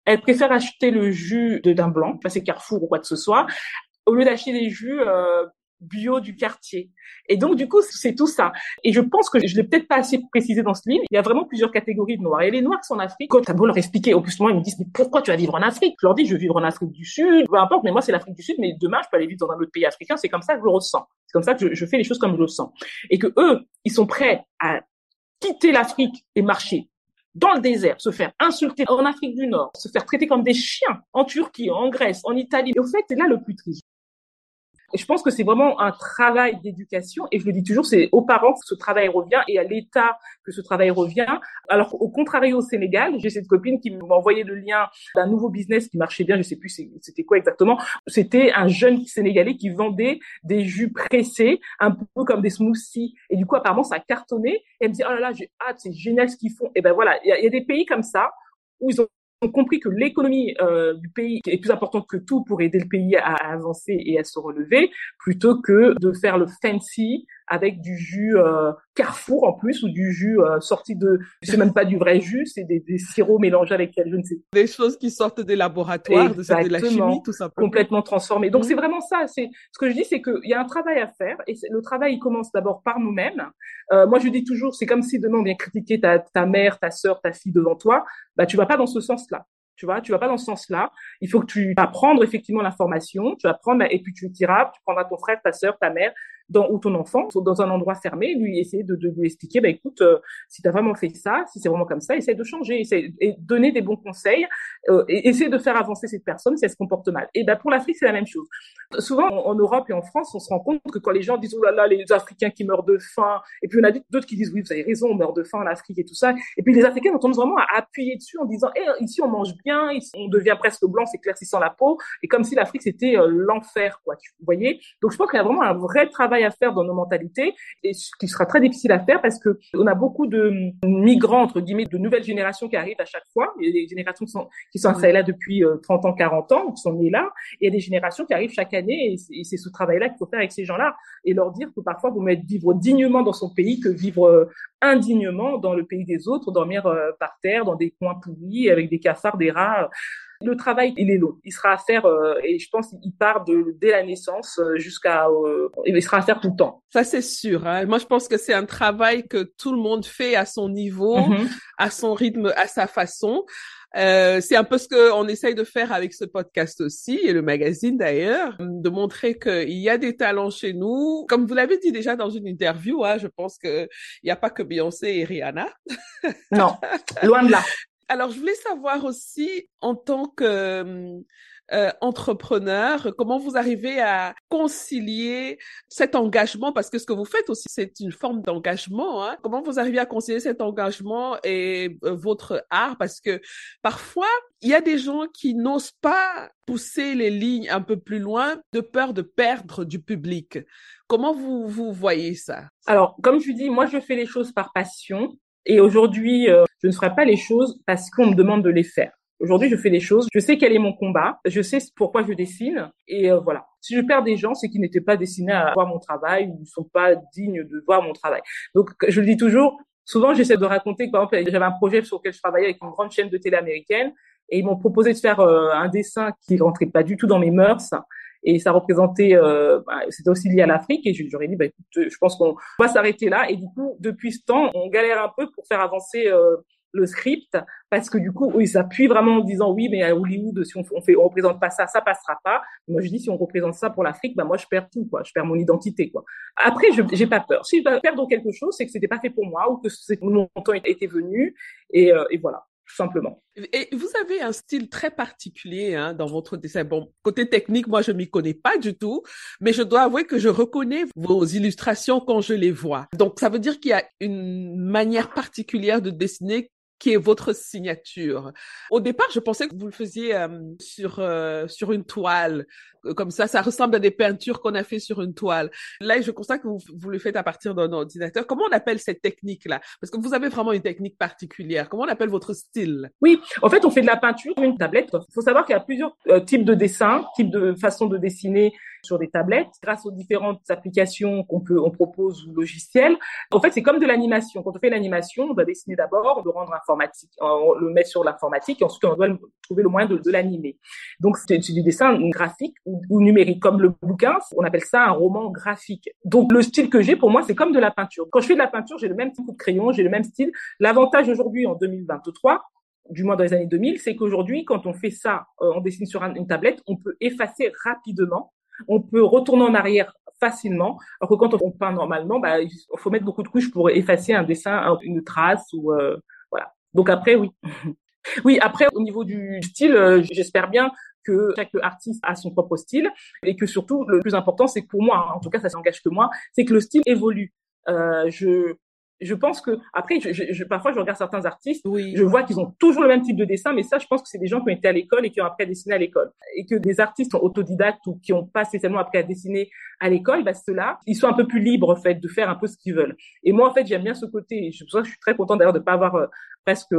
[SPEAKER 2] elle préfère acheter le jus d'un blanc, pas c'est Carrefour ou quoi que ce soit, au lieu d'acheter des jus euh, bio du quartier. Et donc, du coup, c'est tout ça. Et je pense que je l'ai peut-être pas assez précisé dans ce livre. Il y a vraiment plusieurs catégories de noirs. Et les noirs qui sont en Afrique, quand t'as beau leur expliquer, au plus ils me disent, mais pourquoi tu vas vivre en Afrique? Je leur dis, je veux vivre en Afrique du Sud, peu importe, mais moi, c'est l'Afrique du Sud, mais demain, je peux aller vivre dans un autre pays africain. C'est comme ça que je le ressens. C'est comme ça que je, je fais les choses comme je le sens. Et que eux, ils sont prêts à quitter l'Afrique et marcher dans le désert, se faire insulter en Afrique du Nord, se faire traiter comme des chiens en Turquie, en Grèce, en Italie. Et au fait, c'est là le plus triste. Je pense que c'est vraiment un travail d'éducation. Et je le dis toujours, c'est aux parents que ce travail revient et à l'État que ce travail revient. Alors, au contraire, au Sénégal, j'ai cette copine qui m'a envoyé le lien d'un nouveau business qui marchait bien. Je sais plus c'était quoi exactement. C'était un jeune Sénégalais qui vendait des jus pressés, un peu comme des smoothies. Et du coup, apparemment, ça a cartonné. Et elle me dit, oh là là, j'ai hâte, c'est génial ce qu'ils font. Et ben voilà, il y a des pays comme ça où ils ont ont compris que l'économie euh, du pays est plus importante que tout pour aider le pays à, avancer et à se relever, plutôt que de faire le fancy avec du jus euh, Carrefour en plus ou du jus euh, sorti de, c'est même pas du vrai jus, c'est des, des sirops mélangés avec je ne sais.
[SPEAKER 1] Des choses qui sortent des laboratoires, de, de, la chimie, tout simplement.
[SPEAKER 2] Complètement transformées. Donc mmh. c'est vraiment ça. C'est ce que je dis, c'est qu'il y a un travail à faire et le travail il commence d'abord par nous-mêmes. Euh, moi je dis toujours, c'est comme si demain on vient critiquer ta, ta mère, ta sœur, ta fille devant toi, bah tu vas pas dans ce sens-là. Tu vois, tu vas pas dans ce sens-là. Il faut que tu apprendre effectivement l'information, tu vas prendre et puis tu diras, tu prendras ton frère, ta sœur, ta mère, dans, ou ton enfant dans un endroit fermé, lui essayer de, lui expliquer, bah écoute, euh, si tu as vraiment fait ça, si c'est vraiment comme ça, essaye de changer, essaye, et donner des bons conseils, euh, et essayer de faire avancer cette personne si elle se comporte mal. Et ben pour l'Afrique, c'est la même chose. Souvent en, Europe et en France, on se rend compte que quand les gens disent oh là là, les Africains qui meurent de faim, et puis on a d'autres qui disent oui, vous avez raison, on meurt de faim en Afrique et tout ça, et puis les Africains ont tendance vraiment à appuyer dessus en disant eh, ici on mange bien, ici, on devient presque blanc, s'éclaircissant la peau, et comme si l'Afrique c'était euh, l'enfer, quoi. Voyez? Donc je pense qu'il y a vraiment un vrai travail à faire dans nos mentalités, et ce qui sera très difficile à faire parce que on a beaucoup de migrants entre guillemets, de nouvelles générations qui arrivent à chaque fois. Il y a des générations qui sont qui sont installées là depuis 30 euh, ans, 40 ans, qui sont nées là, et il y a des générations qui arrivent chaque année, et c'est ce travail-là qu'il faut faire avec ces gens-là, et leur dire que parfois vous mieux vivre dignement dans son pays que vivre euh, indignement dans le pays des autres, dormir par terre dans des coins pourris avec des cafards, des rats. Le travail, il est long. Il sera à faire, euh, et je pense qu'il part de dès la naissance euh, jusqu'à, euh, il sera à faire tout le temps.
[SPEAKER 1] Ça c'est sûr. Hein. Moi, je pense que c'est un travail que tout le monde fait à son niveau, mm-hmm. à son rythme, à sa façon. Euh, c'est un peu ce qu'on essaye de faire avec ce podcast aussi, et le magazine d'ailleurs, de montrer qu'il y a des talents chez nous. Comme vous l'avez dit déjà dans une interview, hein, je pense qu'il n'y a pas que Beyoncé et Rihanna.
[SPEAKER 2] Non, loin de là.
[SPEAKER 1] Alors, je voulais savoir aussi, en tant que euh, entrepreneur, comment vous arrivez à concilier cet engagement, parce que ce que vous faites aussi, c'est une forme d'engagement. Hein. Comment vous arrivez à concilier cet engagement et euh, votre art, parce que parfois, il y a des gens qui n'osent pas pousser les lignes un peu plus loin de peur de perdre du public. Comment vous, vous voyez ça?
[SPEAKER 2] Alors, comme je dis, moi, je fais les choses par passion. Et aujourd'hui, euh, je ne ferai pas les choses parce qu'on me demande de les faire. Aujourd'hui, je fais les choses. Je sais quel est mon combat. Je sais pourquoi je dessine. Et euh, voilà. Si je perds des gens, c'est qu'ils n'étaient pas destinés à voir mon travail ou ne sont pas dignes de voir mon travail. Donc, je le dis toujours. Souvent, j'essaie de raconter que, par exemple, j'avais un projet sur lequel je travaillais avec une grande chaîne de télé américaine et ils m'ont proposé de faire euh, un dessin qui rentrait pas du tout dans mes mœurs et ça représentait, euh, bah, c'était aussi lié à l'Afrique, et j'aurais dit, bah, écoute, je pense qu'on va s'arrêter là, et du coup, depuis ce temps, on galère un peu pour faire avancer euh, le script, parce que du coup, ils s'appuient vraiment en disant, oui, mais à Hollywood, si on, fait, on représente pas ça, ça passera pas. Moi, je dis, si on représente ça pour l'Afrique, bah moi, je perds tout, quoi, je perds mon identité, quoi. Après, je j'ai pas peur. Si je dois perdre quelque chose, c'est que c'était pas fait pour moi, ou que mon temps était venu, et, euh, et voilà simplement.
[SPEAKER 1] Et vous avez un style très particulier hein, dans votre dessin. Bon, côté technique, moi, je m'y connais pas du tout, mais je dois avouer que je reconnais vos illustrations quand je les vois. Donc, ça veut dire qu'il y a une manière particulière de dessiner qui est votre signature. Au départ, je pensais que vous le faisiez euh, sur euh, sur une toile, comme ça, ça ressemble à des peintures qu'on a fait sur une toile. Là, je constate que vous, vous le faites à partir d'un ordinateur. Comment on appelle cette technique-là? Parce que vous avez vraiment une technique particulière. Comment on appelle votre style?
[SPEAKER 2] Oui, en fait, on fait de la peinture sur une tablette. Il faut savoir qu'il y a plusieurs euh, types de dessins, types de façons de dessiner sur des tablettes grâce aux différentes applications qu'on peut on propose ou logiciels. En fait, c'est comme de l'animation. Quand on fait l'animation, on doit dessiner d'abord, on doit rendre informatique, on le met sur l'informatique et ensuite on doit trouver le moyen de, de l'animer. Donc c'est du dessin graphique ou, ou, numérique comme le bouquin, on appelle ça un roman graphique. Donc le style que j'ai pour moi, c'est comme de la peinture. Quand je fais de la peinture, j'ai le même type de crayon, j'ai le même style. L'avantage aujourd'hui en 2023 du moins dans les années 2000, c'est qu'aujourd'hui, quand on fait ça, euh, on dessine sur une tablette, on peut effacer rapidement on peut retourner en arrière facilement. Alors que quand on peint normalement, bah, il faut mettre beaucoup de couches pour effacer un dessin, une trace ou euh, voilà. Donc après, oui. oui, après au niveau du style, euh, j'espère bien que chaque artiste a son propre style et que surtout le plus important, c'est pour moi, en tout cas, ça s'engage que moi, c'est que le style évolue. Euh, je je pense que après, je, je, parfois, je regarde certains artistes, oui. je vois qu'ils ont toujours le même type de dessin, mais ça, je pense que c'est des gens qui ont été à l'école et qui ont appris à dessiner à l'école, et que des artistes sont autodidactes ou qui ont pas spécialement appris à dessiner à l'école, bah ceux-là, ils sont un peu plus libres en fait de faire un peu ce qu'ils veulent. Et moi, en fait, j'aime bien ce côté. Que je suis très contente d'ailleurs de pas avoir presque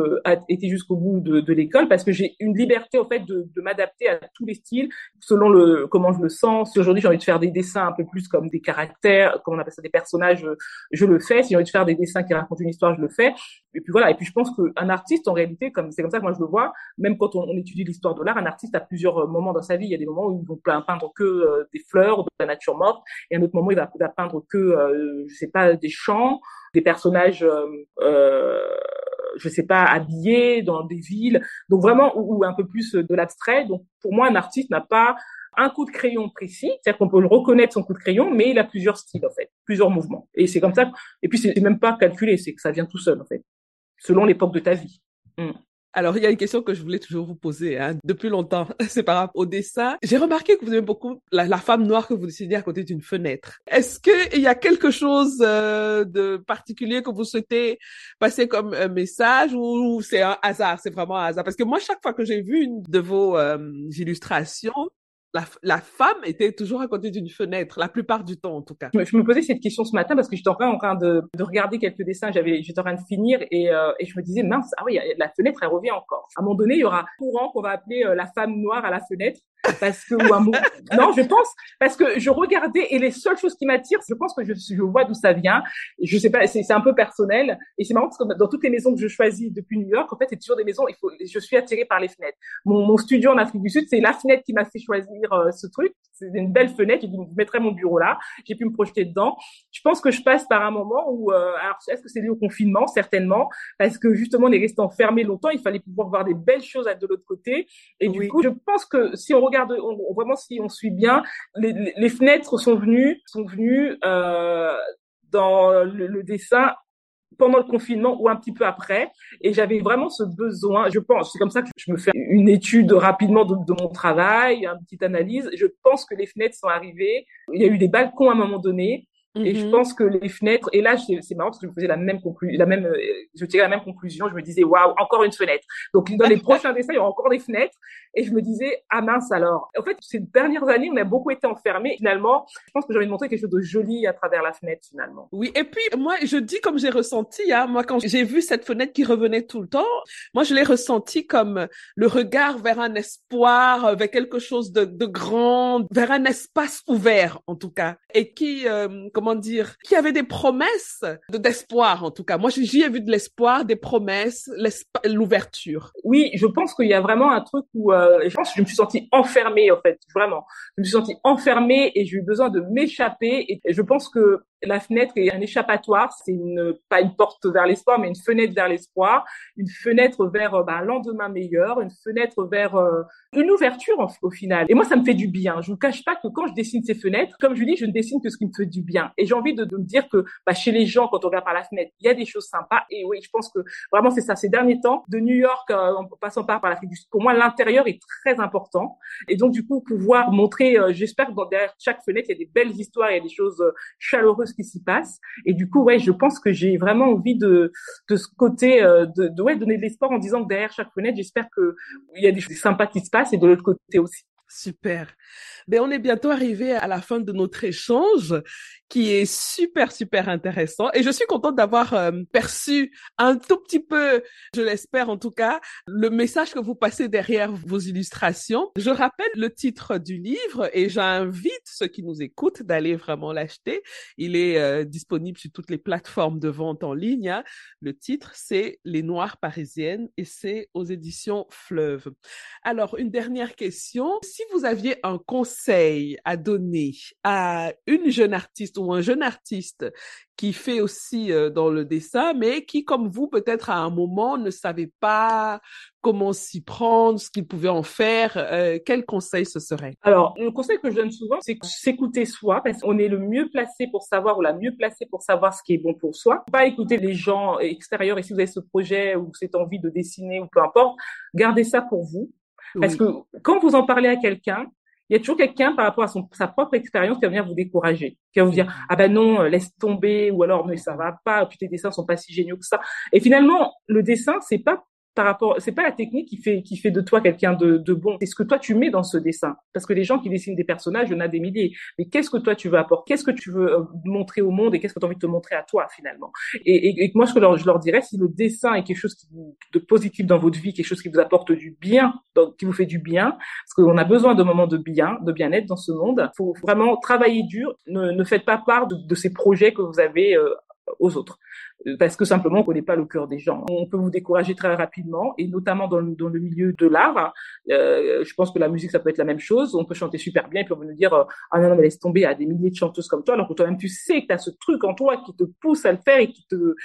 [SPEAKER 2] été jusqu'au bout de, l'école parce que j'ai une liberté en fait de, de m'adapter à tous les styles selon le comment je le sens. Si aujourd'hui j'ai envie de faire des dessins un peu plus comme des caractères, comme on appelle ça des personnages, je le fais. Si j'ai envie de faire des dessins qui racontent une histoire, je le fais. Et puis voilà. Et puis je pense qu'un artiste en réalité, comme c'est comme ça que moi je le vois, même quand on, étudie l'histoire de l'art, un artiste a plusieurs euh, moments dans sa vie. Il y a des moments où il va peindre que euh, des fleurs, de la nature morte, et un autre moment il va, va peindre que euh, je sais pas des champs, des personnages. Euh, euh je sais pas, habillé dans des villes, donc vraiment ou, un peu plus de l'abstrait. Donc pour moi, un artiste n'a pas un coup de crayon précis, c'est-à-dire qu'on peut le reconnaître son coup de crayon, mais il a plusieurs styles en fait, plusieurs mouvements. Et c'est comme ça. Et puis c'est même pas calculé, c'est que ça vient tout seul en fait, selon l'époque de ta vie. Mm.
[SPEAKER 1] Alors, il y a une question que je voulais toujours vous poser hein, depuis longtemps. C'est par rapport au dessin. J'ai remarqué que vous aimez beaucoup la, femme noire que vous dessinez à côté d'une fenêtre. Est-ce qu'il y a quelque chose euh, de particulier que vous souhaitez passer comme un message ou, c'est un hasard, c'est vraiment un hasard? Parce que moi, chaque fois que j'ai vu une de vos euh, illustrations, la, femme était toujours à côté d'une fenêtre, la plupart du temps en tout cas.
[SPEAKER 2] Je me posais cette question ce matin parce que j'étais en train, de, de regarder quelques dessins, j'avais, j'étais en train de finir et, euh, et je me disais mince, ah oui, la fenêtre elle revient encore. À un moment donné, il y aura un courant qu'on va appeler euh, la femme noire à la fenêtre parce que ou un non, je pense parce que je regardais et les seules choses qui m'attirent, je pense que je, je vois d'où ça vient. Je sais pas, c'est un peu personnel et c'est marrant parce que dans toutes les maisons que je choisis depuis New York, en fait, c'est toujours des maisons. Il faut, je suis attirée par les fenêtres. Mon, mon studio en Afrique du Sud, c'est la fenêtre qui m'a fait choisir euh, ce truc. C'est une belle fenêtre. J'ai dit, je mettrai mon bureau là. J'ai pu me projeter dedans. Je pense que je passe par un moment où, euh, alors, est-ce que c'est lié au confinement? Certainement, parce que justement, on est resté enfermé longtemps. Il fallait pouvoir voir des belles choses de l'autre côté. Et du coup, je pense que si on regarde, vraiment si on suit bien, les, fenêtres sont venues, sont venues euh, dans le, dessin pendant le confinement ou un petit peu après. Et j'avais vraiment ce besoin, je pense, c'est comme ça que je me fais une étude rapidement de, mon travail, une petite analyse. Je pense que les fenêtres sont arrivées. Il y a eu des balcons à un moment donné. Et je mhm. pense que les fenêtres, et là c'est marrant parce que je faisais la même conclusion, la même, euh, je tirais la même conclusion. Je me disais waouh, encore une fenêtre. Donc dans les prochains dessins, il y aura encore des fenêtres. Et je me disais ah mince alors. En fait, ces dernières années, on a beaucoup été enfermés. Finalement, je pense que j'ai envie de montrer quelque chose de joli à travers la fenêtre finalement.
[SPEAKER 1] Oui, et puis moi je dis comme j'ai ressenti, hein, moi quand j'ai vu cette fenêtre qui revenait tout le temps, moi je l'ai ressenti comme le regard vers un espoir, vers quelque chose de, de grand, vers un espace ouvert en tout cas, et qui euh, comment dire, qui avait des promesses d'espoir en tout cas. Moi, j'y ai vu de l'espoir, des promesses, l'ouverture.
[SPEAKER 2] Oui, je pense qu'il y a vraiment un truc où euh, je pense que je me suis sentie enfermée en fait, vraiment. Je me suis sentie enfermée et j'ai eu besoin de m'échapper et je pense que la fenêtre est un échappatoire, c'est une pas une porte vers l'espoir, mais une fenêtre vers l'espoir, une fenêtre vers bah, un lendemain meilleur, une fenêtre vers euh, une ouverture au final. Et moi, ça me fait du bien. Je vous cache pas que quand je dessine ces fenêtres, comme je dis, je ne dessine que ce qui me fait du bien. Et j'ai envie de, de, me dire que bah, chez les gens, quand on regarde par la fenêtre, il y a des choses sympas. Et oui, je pense que vraiment c'est ça. Ces derniers temps, de New York euh, en passant par par l'Afrique du Sud, pour moi, l'intérieur est très important. Et donc du coup, pouvoir montrer, euh, j'espère que derrière chaque fenêtre, il y a des belles histoires, il y a des choses chaleureuses qui s'y passent. Et du coup, ouais, je pense que j'ai vraiment envie de de ce côté euh, de, de ouais donner de l'espoir en disant que derrière chaque fenêtre, j'espère que il y a des choses sympas qui se passent et de l'autre côté aussi.
[SPEAKER 1] Super. Ben, on est bientôt arrivé à la fin de notre échange qui est super, super intéressant. Et je suis contente d'avoir euh, perçu un tout petit peu, je l'espère en tout cas, le message que vous passez derrière vos illustrations. Je rappelle le titre du livre et j'invite ceux qui nous écoutent d'aller vraiment l'acheter. Il est euh, disponible sur toutes les plateformes de vente en ligne. Hein. Le titre, c'est Les Noires parisiennes et c'est aux éditions Fleuve. Alors, une dernière question. Si vous aviez un conseil à donner à une jeune artiste ou un jeune artiste qui fait aussi euh, dans le dessin, mais qui, comme vous, peut-être à un moment ne savait pas comment s'y prendre, ce qu'il pouvait en faire, euh, quel conseil ce serait?
[SPEAKER 2] Alors, le conseil que je donne souvent, c'est s'écouter soi, parce qu'on est le mieux placé pour savoir ou la mieux placée pour savoir ce qui est bon pour soi. Pas écouter les gens extérieurs. Et si vous avez ce projet ou cette envie de dessiner ou peu importe, gardez ça pour vous. Parce que quand vous en parlez à quelqu'un, il y a toujours quelqu'un par rapport à son, sa propre expérience qui va venir vous décourager, qui va vous dire ah ben non laisse tomber ou alors mais ça va pas, puis tes dessins sont pas si géniaux que ça. Et finalement le dessin c'est pas par rapport, c'est pas la technique qui fait qui fait de toi quelqu'un de, de bon, c'est ce que toi tu mets dans ce dessin. Parce que les gens qui dessinent des personnages, il y en a des milliers. Mais qu'est-ce que toi tu veux apporter? Qu'est-ce que tu veux euh, montrer au monde et qu'est-ce que tu as envie de te montrer à toi finalement? Et, et, et, moi, ce que je leur dirais, si le dessin est quelque chose qui de positif dans votre vie, quelque chose qui vous apporte du bien, donc, qui vous fait du bien, parce qu'on a besoin de moments de bien, de bien-être dans ce monde. Faut vraiment travailler dur. Ne, ne faites pas part de, de ces projets que vous avez euh, aux autres. Euh, parce que simplement on connaît pas le cœur des gens. On peut vous décourager très rapidement et notamment dans le, dans le milieu de l'art. Euh, je pense que la musique ça peut être la même chose. On peut chanter super bien et puis on va nous dire euh, ah non non mais laisse tomber à des milliers de chanteuses comme toi alors que toi-même tu sais que tu as ce truc en toi qui te pousse à le faire et qui te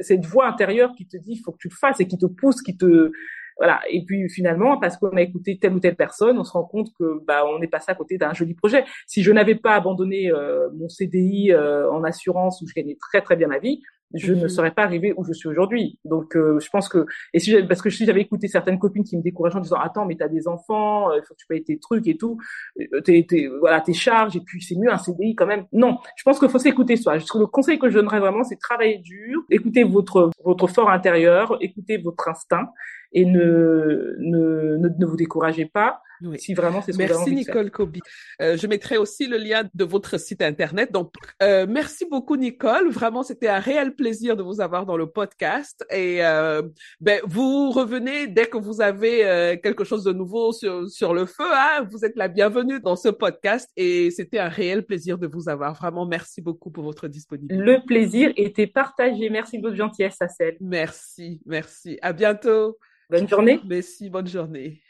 [SPEAKER 2] cette voix intérieure qui te dit il faut que tu le fasses et qui te pousse qui te voilà. Et puis finalement, parce qu'on a écouté telle ou telle personne, on se rend compte que bah on est passé à côté d'un joli projet. Si je n'avais pas abandonné euh, mon CDI euh, en assurance où je gagnais très très bien ma vie, je ne mhm. serais pas arrivée où je suis aujourd'hui. Donc, euh, je pense que et si parce que si j'avais écouté certaines copines qui me décourageaient en disant attends mais t'as des enfants, il faut que tu payes tes trucs et tout, tes, tes voilà tes charges et puis c'est mieux un CDI quand même. Non, je pense qu'il faut s'écouter soi. Le conseil que je donnerais vraiment, c'est travailler dur, écouter votre votre fort intérieur, écouter votre instinct et ne, ne, ne, vous découragez pas. Si vraiment c'est ce
[SPEAKER 1] merci Nicole Kobi. Euh, je mettrai aussi le lien de votre site internet. Donc euh, merci beaucoup Nicole. Vraiment c'était un réel plaisir de vous avoir dans le podcast et euh, ben vous revenez dès que vous avez euh, quelque chose de nouveau sur sur le feu. Hein. Vous êtes la bienvenue dans ce podcast et c'était un réel plaisir de vous avoir. Vraiment merci beaucoup pour votre disponibilité.
[SPEAKER 2] Le plaisir était partagé. Merci de votre gentillesse, Assel.
[SPEAKER 1] Merci, merci. À bientôt.
[SPEAKER 2] Bonne journée.
[SPEAKER 1] Merci, bonne journée.